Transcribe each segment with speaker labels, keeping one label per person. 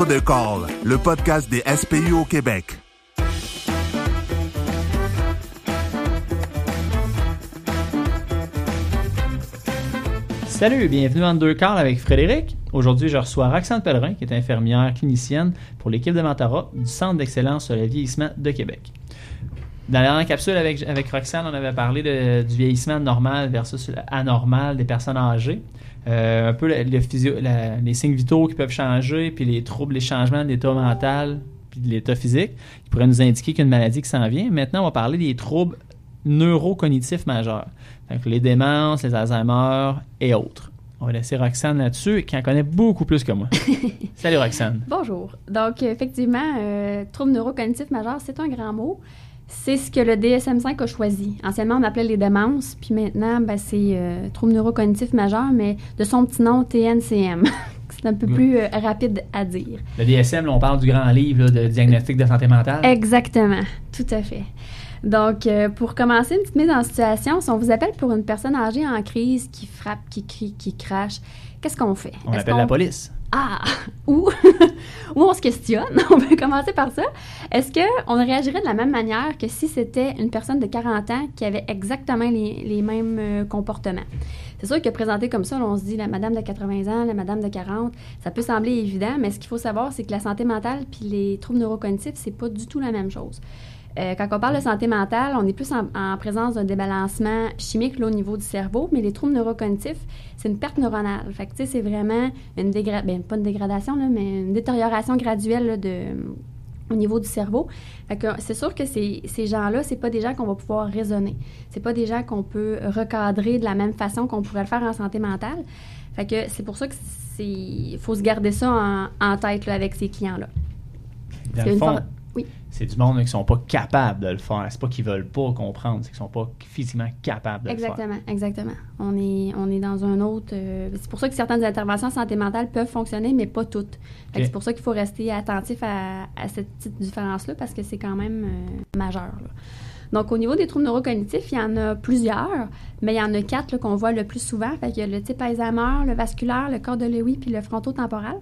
Speaker 1: Entre deux calls, le podcast des SPU au Québec.
Speaker 2: Salut, bienvenue à Deux Calls avec Frédéric. Aujourd'hui, je reçois Roxane Pellerin, qui est infirmière clinicienne pour l'équipe de Mentorat du Centre d'excellence sur le vieillissement de Québec. Dans la dernière capsule avec, avec Roxane, on avait parlé de- du vieillissement normal versus anormal des personnes âgées. Euh, un peu le- le physio- la- les signes vitaux qui peuvent changer, puis les troubles, les changements de l'état mental, puis de l'état physique, qui pourraient nous indiquer qu'il y a une maladie qui s'en vient. Maintenant, on va parler des troubles neurocognitifs majeurs. Donc, les démences, les Alzheimer et autres. On va laisser Roxane là-dessus, qui en connaît beaucoup plus que moi. Salut Roxane.
Speaker 3: Bonjour. Donc, effectivement, euh, trouble neurocognitif majeur, c'est un grand mot. C'est ce que le DSM-5 a choisi. Anciennement, on appelait les démences, puis maintenant, ben, c'est euh, trouble neurocognitif majeur, mais de son petit nom, TNCM. c'est un peu
Speaker 2: Ouais.
Speaker 3: plus euh, rapide à dire.
Speaker 2: Le DSM, là, on parle du grand livre là, de diagnostic de santé mentale.
Speaker 3: Exactement, tout à fait. Donc, euh, pour commencer, une petite mise en situation, si on vous appelle pour une personne âgée en crise qui frappe, qui crie, qui crache, qu'est-ce qu'on fait?
Speaker 2: On appelle la police.
Speaker 3: Ah! Ou, on se questionne, on peut commencer par ça. Est-ce qu'on réagirait de la même manière que si c'était une personne de 40 ans qui avait exactement les, mêmes euh, comportements? C'est sûr que présenté comme ça, on se dit la madame de 80 ans, la madame de 40, ça peut sembler évident, mais ce qu'il faut savoir, c'est que la santé mentale puis les troubles neurocognitifs, c'est pas du tout la même chose. Euh, quand on parle de santé mentale, on est plus en, en présence d'un débalancement chimique là, au niveau du cerveau, mais les troubles neurocognitifs, c'est une perte neuronale. Fait que, c'est vraiment une dégradation, ben, pas une dégradation, là, mais une détérioration graduelle là, de, au niveau du cerveau. Fait que c'est sûr que ces, ces gens-là, c'est pas des gens qu'on va pouvoir raisonner. C'est pas des gens qu'on peut recadrer de la même façon qu'on pourrait le faire en santé mentale. Fait que c'est pour ça que c'est faut se garder ça en, en tête là, avec ces clients-là.
Speaker 2: Dans le fond,
Speaker 3: fois- oui.
Speaker 2: c'est du monde qui sont pas capables de le faire. C'est pas qu'ils veulent pas comprendre, c'est qu'ils sont pas physiquement capables de
Speaker 3: Exactement, exactement. On est, on est dans un autre. euh, c'est pour ça que certaines interventions en santé mentale peuvent fonctionner, mais pas toutes. C'est pour ça qu'il faut rester attentif à, à cette petite différence-là parce que c'est quand même euh, majeur. là. Donc, au niveau des troubles neurocognitifs, il y en a plusieurs, mais il y en a quatre qu'on voit le plus souvent. Fait qu'il y a le type Alzheimer, le vasculaire, le corps de Lewy puis le frontotemporal.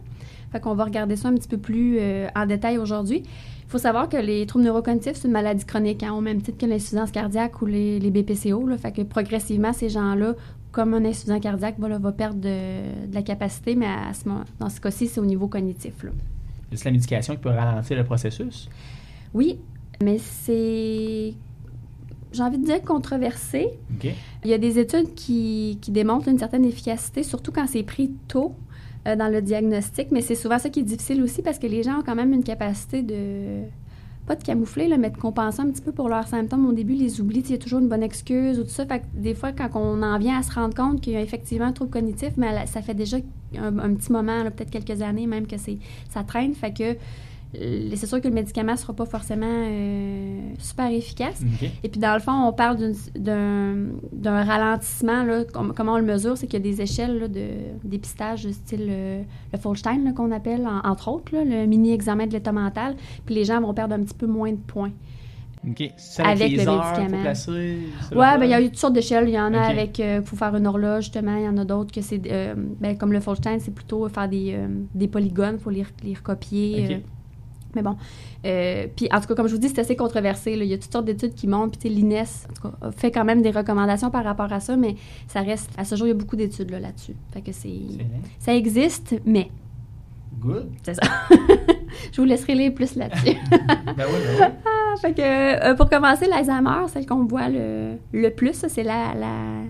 Speaker 3: Fait qu'on va regarder ça un petit peu plus euh, en détail aujourd'hui. Il faut savoir que les troubles neurocognitifs, c'est une maladie chronique, hein, au même titre que l'insuffisance cardiaque ou les, les BPCO. Là, fait que progressivement, ces gens-là, comme un insuffisant cardiaque, va, là, va perdre de, de la capacité, mais à ce moment- dans ce cas-ci, c'est au niveau cognitif. là.
Speaker 2: Juste la médication qui peut ralentir le processus?
Speaker 3: Oui, mais c'est, j'ai envie de dire, controversé. Il y a des études qui, qui démontrent une certaine efficacité, surtout quand c'est pris tôt euh, dans le diagnostic, mais c'est souvent ça qui est difficile aussi parce que les gens ont quand même une capacité de pas de camoufler, mais de compenser un petit peu pour leurs symptômes. Au début, les oublient, il y a toujours une bonne excuse ou tout ça. Fait que des fois, quand on en vient à se rendre compte qu'il y a effectivement un trouble cognitif, mais ça fait déjà un, un petit moment, peut-être quelques années même que c'est ça traîne. Fait que c'est sûr que le médicament ne sera pas forcément euh, super efficace. Et puis, dans le fond, on parle d'un ralentissement. Là, com- comment on le mesure, c'est qu'il y a des échelles là, de dépistage de style euh, le Folstein qu'on appelle, en- entre autres, là, le mini-examen de l'état mental. Puis les gens vont perdre un petit peu moins de points.
Speaker 2: OK. C'est
Speaker 3: Avec
Speaker 2: les heures
Speaker 3: médicament.
Speaker 2: placer, va
Speaker 3: ben il y a eu toutes sortes d'échelles. Il y en a avec, il faut faire une horloge, justement. Il y en a d'autres que c'est, euh, ben, comme le Folstein, c'est plutôt faire des, euh, des polygones. Il faut les, les recopier.
Speaker 2: Ok.
Speaker 3: Mais bon. Euh, puis, en tout cas, comme je vous dis, c'est assez controversé. là. Il y a toutes sortes d'études qui montrent. Puis, l'INES, en tout cas, fait quand même des recommandations par rapport à ça, mais ça reste. À ce jour, il y a beaucoup d'études là, là-dessus. Fait que c'est. Ça existe, mais.
Speaker 2: Good.
Speaker 3: C'est ça. je vous laisserai lire plus là-dessus.
Speaker 2: ben oui, ben oui.
Speaker 3: Ah, fait que, euh, pour commencer, l'Alzheimer, celle qu'on voit le, le plus, c'est la, la,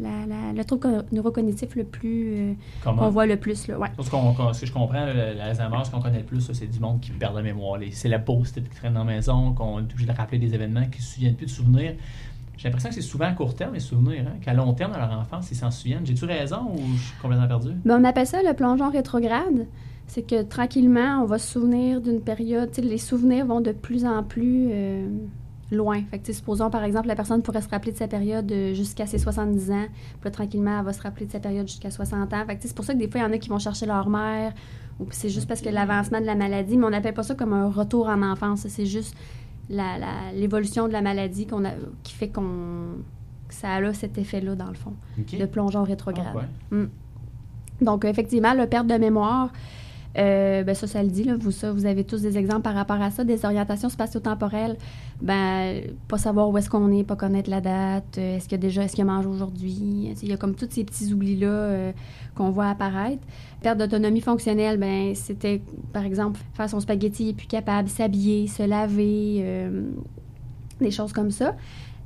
Speaker 3: la- la- le trouble co- neurocognitif le plus. euh,
Speaker 2: Comment?
Speaker 3: qu'on voit le plus. Là, ouais.
Speaker 2: Ce, ce que je comprends, l'Alzheimer, ce qu'on connaît le plus, c'est du monde qui perd la mémoire. Les syllabos qui traînent dans la maison, qu'on est obligé de rappeler des événements, qui ne se souviennent plus de souvenirs. J'ai l'impression que c'est souvent à court terme, les souvenirs. Hein? Qu'à long terme, dans leur enfance, ils s'en souviennent. J'ai-tu raison ou je suis complètement perdu?
Speaker 3: Ben, on appelle ça le plongeon rétrograde. C'est que tranquillement, on va se souvenir d'une période. Les souvenirs vont de plus en plus euh, loin. Fait que, supposons, par exemple, la personne pourrait se rappeler de sa période euh, jusqu'à ses 70 ans. Puis là, tranquillement, elle va se rappeler de sa période jusqu'à 60 ans. Fait que, c'est pour ça que des fois, il y en a qui vont chercher leur mère. Ou c'est juste parce que l'avancement de la maladie. Mais on n'appelle pas ça comme un retour en enfance. C'est juste la- la- l'évolution de la maladie qu'on a, qui fait qu'on que ça a là, cet effet-là, dans le fond,
Speaker 2: OK.
Speaker 3: de plongeon rétrograde.
Speaker 2: Ah, ouais.
Speaker 3: Donc, effectivement, la perte de mémoire, Euh, ben ça, ça le dit, là, vous, ça, vous avez tous des exemples par rapport à ça, des orientations spatio-temporelles. Ben, pas savoir où est-ce qu'on est, pas connaître la date, euh, est-ce qu'il y a déjà, est-ce qu'il mange aujourd'hui. Il y a comme tous ces petits oublis-là euh, qu'on voit apparaître. Perte d'autonomie fonctionnelle, ben, c'était, par exemple, faire son spaghetti, plus capable, s'habiller, se laver, des choses comme ça.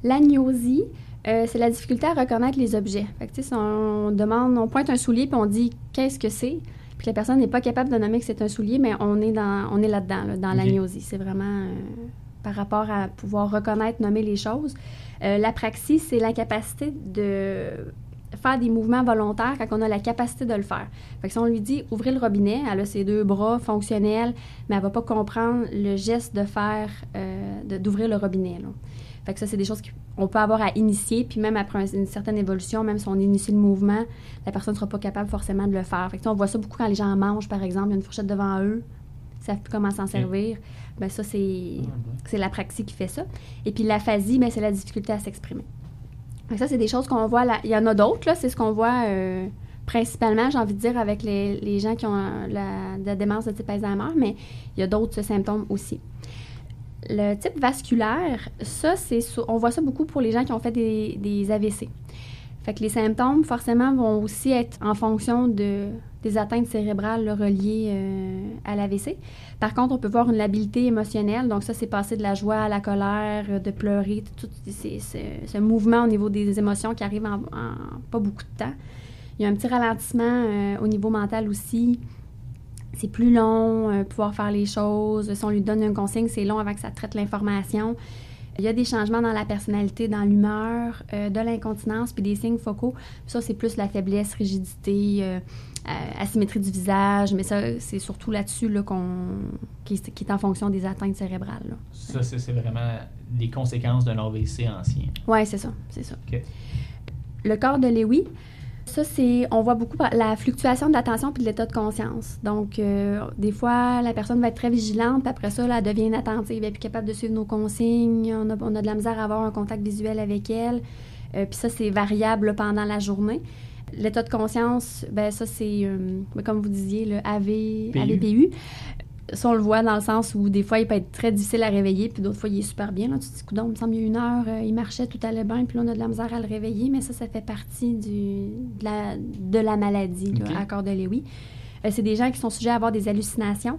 Speaker 3: L'agnosie, c'est la difficulté à reconnaître les objets. Fait que, si on demande, on pointe un soulier puis on dit qu'est-ce que c'est, puis la personne n'est pas capable de nommer que c'est un soulier, mais on est dans, on est là-dedans, dans l'agnosie. C'est vraiment euh, par rapport à pouvoir reconnaître, nommer les choses. Euh, la praxis, c'est la capacité de faire des mouvements volontaires quand on a la capacité de le faire. Fait que si on lui dit ouvrir le robinet, elle a ses deux bras fonctionnels, mais elle va pas comprendre le geste de faire, euh, d'ouvrir le robinet. Là. Fait que ça, c'est des choses qu'on peut avoir à initier, puis même après une certaine évolution, même si on initie le mouvement, la personne ne sera pas capable forcément de le faire. Fait que, on voit ça beaucoup quand les gens mangent, par exemple, il y a une fourchette devant eux, ils savent plus comment s'en servir. Ben ça, c'est, c'est la praxie qui fait ça. Et puis l'aphasie, ben, c'est la difficulté à s'exprimer. Ça, c'est des choses qu'on voit. Là. Il y en a d'autres, c'est ce qu'on voit euh, principalement, j'ai envie de dire, avec les, les gens qui ont la, la, démence de type Alzheimer, mais il y a d'autres symptômes aussi. Le type vasculaire, ça, c'est on voit ça beaucoup pour les gens qui ont fait des, AVC. Fait que les symptômes, forcément, vont aussi être en fonction de, des atteintes cérébrales reliées euh, à l'AVC. Par contre, on peut voir une labilité émotionnelle. Donc, ça, c'est passer de la joie à la colère, de pleurer, tout, ce mouvement au niveau des émotions qui arrive en, pas beaucoup de temps. Il y a un petit ralentissement euh, au niveau mental aussi c'est plus long, euh, pouvoir faire les choses. Si on lui donne une consigne, c'est long avant que ça traite l'information. Il y a des changements dans la personnalité, dans l'humeur, euh, de l'incontinence, puis des signes focaux. ça, c'est plus la faiblesse, rigidité, euh, asymétrie du visage, mais ça, c'est surtout là-dessus là, qu'on, qui, est en fonction des atteintes cérébrales.
Speaker 2: Ça, c'est, vraiment des conséquences d'un AVC ancien.
Speaker 3: Oui, c'est ça, c'est ça. Le corps de Lewy, ça, c'est, on voit beaucoup la fluctuation de l'attention puis de l'état de conscience. Donc, euh, des fois, la personne va être très vigilante, puis après ça, elle devient inattentive, elle est plus capable de suivre nos consignes, on a, on a de la misère à avoir un contact visuel avec elle. Euh, puis ça, c'est variable pendant la journée. L'état de conscience, ben ça, c'est, euh, comme vous disiez, le AV, AVPU ça, on le voit dans le sens où des fois, il peut être très difficile à réveiller, puis d'autres fois, il est super bien. Là. Tu te dis, il me semble il y a une heure, euh, il marchait, tout allait bien, puis là, on a de la misère à le réveiller, mais ça, ça fait partie du, de, la, de la maladie, à corps de Lewy. Euh, c'est des gens qui sont sujets à avoir des hallucinations,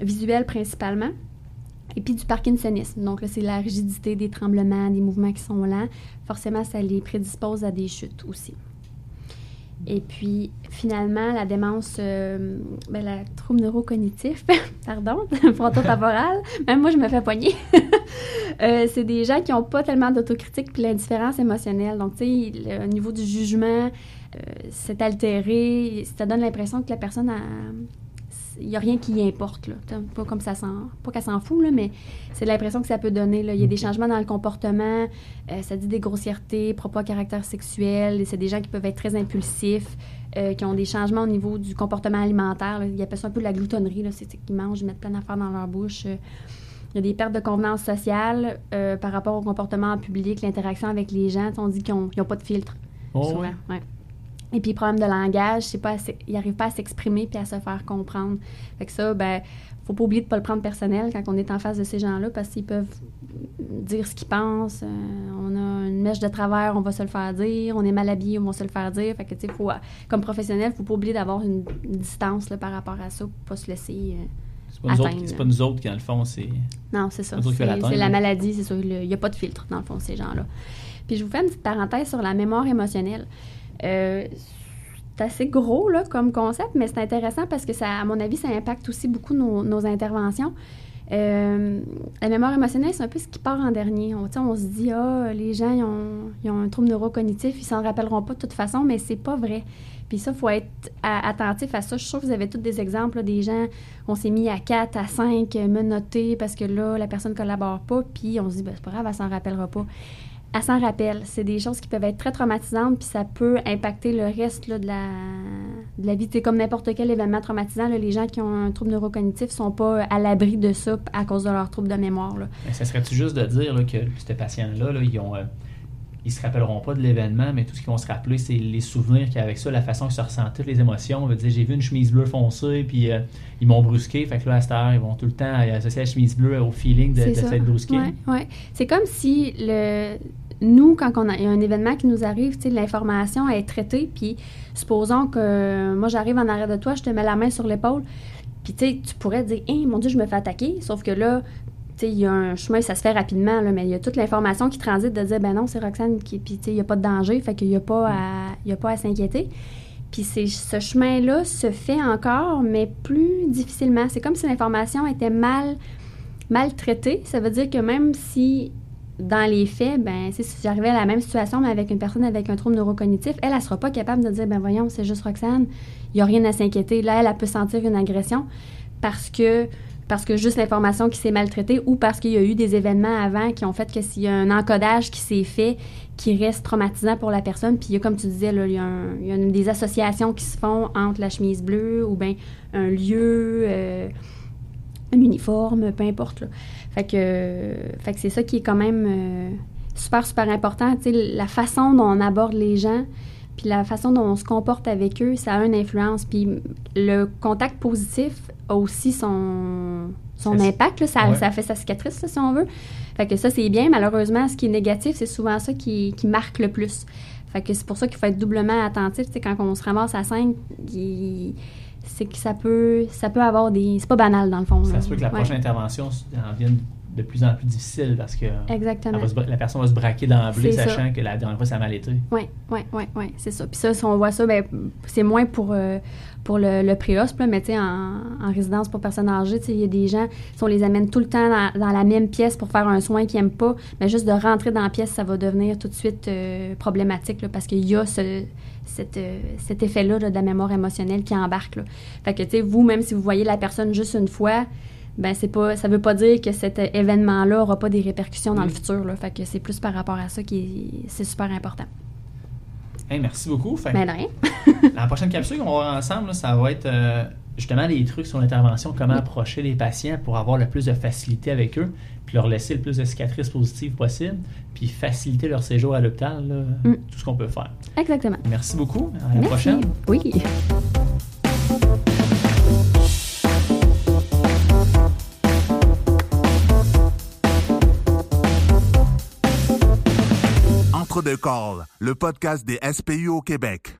Speaker 3: visuelles principalement, et puis du parkinsonisme. Donc là, c'est la rigidité des tremblements, des mouvements qui sont lents. Forcément, ça les prédispose à des chutes aussi. Et puis, finalement, la démence, euh, ben, la trouble neurocognitif, pardon, frontotemporal, même moi, je me fais poigner. euh, c'est des gens qui n'ont pas tellement d'autocritique puis l'indifférence émotionnelle. Donc, tu sais, au niveau du jugement, euh, c'est altéré. Ça donne l'impression que la personne a, il n'y a rien qui y importe. Là. Pas comme ça pas qu'elle s'en fout, là, mais c'est l'impression que ça peut donner. Là. Il y a des changements dans le comportement, euh, ça dit des grossièretés, propos à caractère sexuel, c'est des gens qui peuvent être très impulsifs, euh, qui ont des changements au niveau du comportement alimentaire. Là. Ils appellent ça un peu la gloutonnerie, c'est qu'ils mangent, ils mettent plein d'affaires dans leur bouche. il y a des pertes de convenance sociale euh, par rapport au comportement en public, l'interaction avec les gens. On dit qu'ils n'ont pas de filtre.
Speaker 2: Oh,
Speaker 3: et puis, problème de langage, c'est pas ils n'arrivent pas à s'exprimer puis à se faire comprendre. Fait que ça, ben, faut pas oublier de pas le prendre personnel quand on est en face de ces gens-là parce qu'ils peuvent dire ce qu'ils pensent. Euh, on a une mèche de travers, on va se le faire dire. On est mal habillé, on va se le faire dire. Fait que, tu sais, faut, comme professionnel, faut pas oublier d'avoir une, distance là, par rapport à ça pour pas se laisser. Euh,
Speaker 2: c'est pas, pas, nous autres qui, dans le fond, c'est.
Speaker 3: Non, c'est ça. C'est la maladie, c'est ça. Il n'y a pas de filtre, dans le fond, ces gens-là. Puis je vous fais une petite parenthèse sur la mémoire émotionnelle. Euh, c'est assez gros là, comme concept, mais c'est intéressant parce que, ça, à mon avis, ça impacte aussi beaucoup nos, interventions. Euh, la mémoire émotionnelle, c'est un peu ce qui part en dernier. On, on se dit, ah, les gens, ils ont, un trouble neurocognitif, ils s'en rappelleront pas de toute façon, mais c'est pas vrai. Puis ça, il faut être attentif à ça. Je suis sûre que vous avez tous des exemples des gens, on s'est mis à 4, à 5 menottés parce que là, la personne ne collabore pas, puis on se dit, ben, c'est pas grave, elle s'en rappellera pas elle s'en rappelle. C'est des choses qui peuvent être très traumatisantes, puis ça peut impacter le reste de, la, de la vie. C'est comme n'importe quel événement traumatisant. les gens qui ont un trouble neurocognitif sont pas à l'abri de ça à cause de leur trouble de mémoire. Là.
Speaker 2: ça serait-tu juste de dire que ces patients-là, ils ont. Euh, ils se rappelleront pas de l'événement, mais tout ce qu'ils vont se rappeler, c'est les souvenirs qu'il y a avec ça, la façon qu'ils se ressentaient, les émotions. On va dire, j'ai vu une chemise bleue foncée, puis euh, ils m'ont brusqué. Fait que là, à cette heure, ils vont tout le temps associer la chemise bleue au feeling de, de
Speaker 3: C'est ça.
Speaker 2: s'être brusqué.
Speaker 3: Ouais, ouais. C'est comme si le nous, quand on a, il y a un événement qui nous arrive, l'information est traitée, puis supposons que euh, moi j'arrive en arrière de toi, je te mets la main sur l'épaule, puis tu pourrais dire, hein, mon Dieu, je me fais attaquer, sauf que là, il y a un chemin, ça se fait rapidement, là, mais il y a toute l'information qui transite de dire, ben non, c'est Roxane qui, puis il n'y a pas de danger, fait qu'il n'y a pas à, s'inquiéter. Puis ce chemin-là se fait encore, mais plus difficilement. C'est comme si l'information était mal, mal traitée. Ça veut dire que même si, dans les faits, ben, si j'arrivais à la même situation, mais avec une personne avec un trouble neurocognitif, elle, ne sera pas capable de dire, ben voyons, c'est juste Roxane, il n'y a rien à s'inquiéter. Là, elle, peut sentir une agression parce que parce juste l'information qui s'est maltraitée ou parce qu'il y a eu des événements avant qui ont fait que s'il y a un encodage qui s'est fait qui reste traumatisant pour la personne, puis il y a, comme tu disais, il, y a des associations qui se font entre la chemise bleue ou bien un lieu, euh, un uniforme, peu importe. Fait que, fait que c'est ça qui est quand même euh, super, super important. Tu sais, la façon dont on aborde les gens, puis la façon dont on se comporte avec eux, ça a une influence. Puis le contact positif a aussi son, son
Speaker 2: Ça-
Speaker 3: impact. là. Ça,
Speaker 2: Ouais.
Speaker 3: ça fait sa cicatrice, là, si on veut. Fait que ça, c'est bien. Malheureusement, ce qui est négatif, c'est souvent ça qui, qui marque le plus. Fait que c'est pour ça qu'il faut être doublement attentif. Tu sais, quand on se ramasse à 5, c'est que ça peut, ça peut avoir des... C'est pas banal, dans le fond.
Speaker 2: Ça
Speaker 3: là.
Speaker 2: se peut que la
Speaker 3: Ouais.
Speaker 2: prochaine intervention en vienne de plus en plus difficile parce que
Speaker 3: Exactement.
Speaker 2: se la personne va se braquer d'emblée,
Speaker 3: C'est ça.
Speaker 2: sachant que la dernière fois, ça a mal été.
Speaker 3: Oui, oui, oui, oui, c'est ça. Puis ça, si on voit ça, ben, c'est moins pour, euh, pour le, le préhosp, là, mais tu sais, en, en résidence pour personnes âgées, il y a des gens, si on les amène tout le temps dans, dans la même pièce pour faire un soin qu'ils n'aiment pas, mais juste de rentrer dans la pièce, ça va devenir tout de suite euh, problématique, là, parce qu'il y a ce, cette, euh, cet effet-là là, de la mémoire émotionnelle qui embarque. Là. Fait que, tu sais, vous, même si vous voyez la personne juste une fois, ben c'est pas ça veut pas dire que cet euh, événement-là aura pas des répercussions dans le futur là. fait que c'est plus par rapport à ça qui est, c'est super important.
Speaker 2: Hey, merci beaucoup. Fait
Speaker 3: rien.
Speaker 2: La prochaine capsule qu'on va voir ensemble, là, ça va être euh, justement des trucs sur l'intervention, comment approcher les patients pour avoir le plus de facilité avec eux, puis leur laisser le plus de cicatrices positives possible, puis faciliter leur séjour à l'hôpital, là,
Speaker 3: Mm.
Speaker 2: tout ce qu'on peut faire.
Speaker 3: Exactement.
Speaker 2: Merci beaucoup. À la
Speaker 3: Merci.
Speaker 2: prochaine.
Speaker 3: Oui.
Speaker 1: Deux calls, le podcast des SPU au Québec.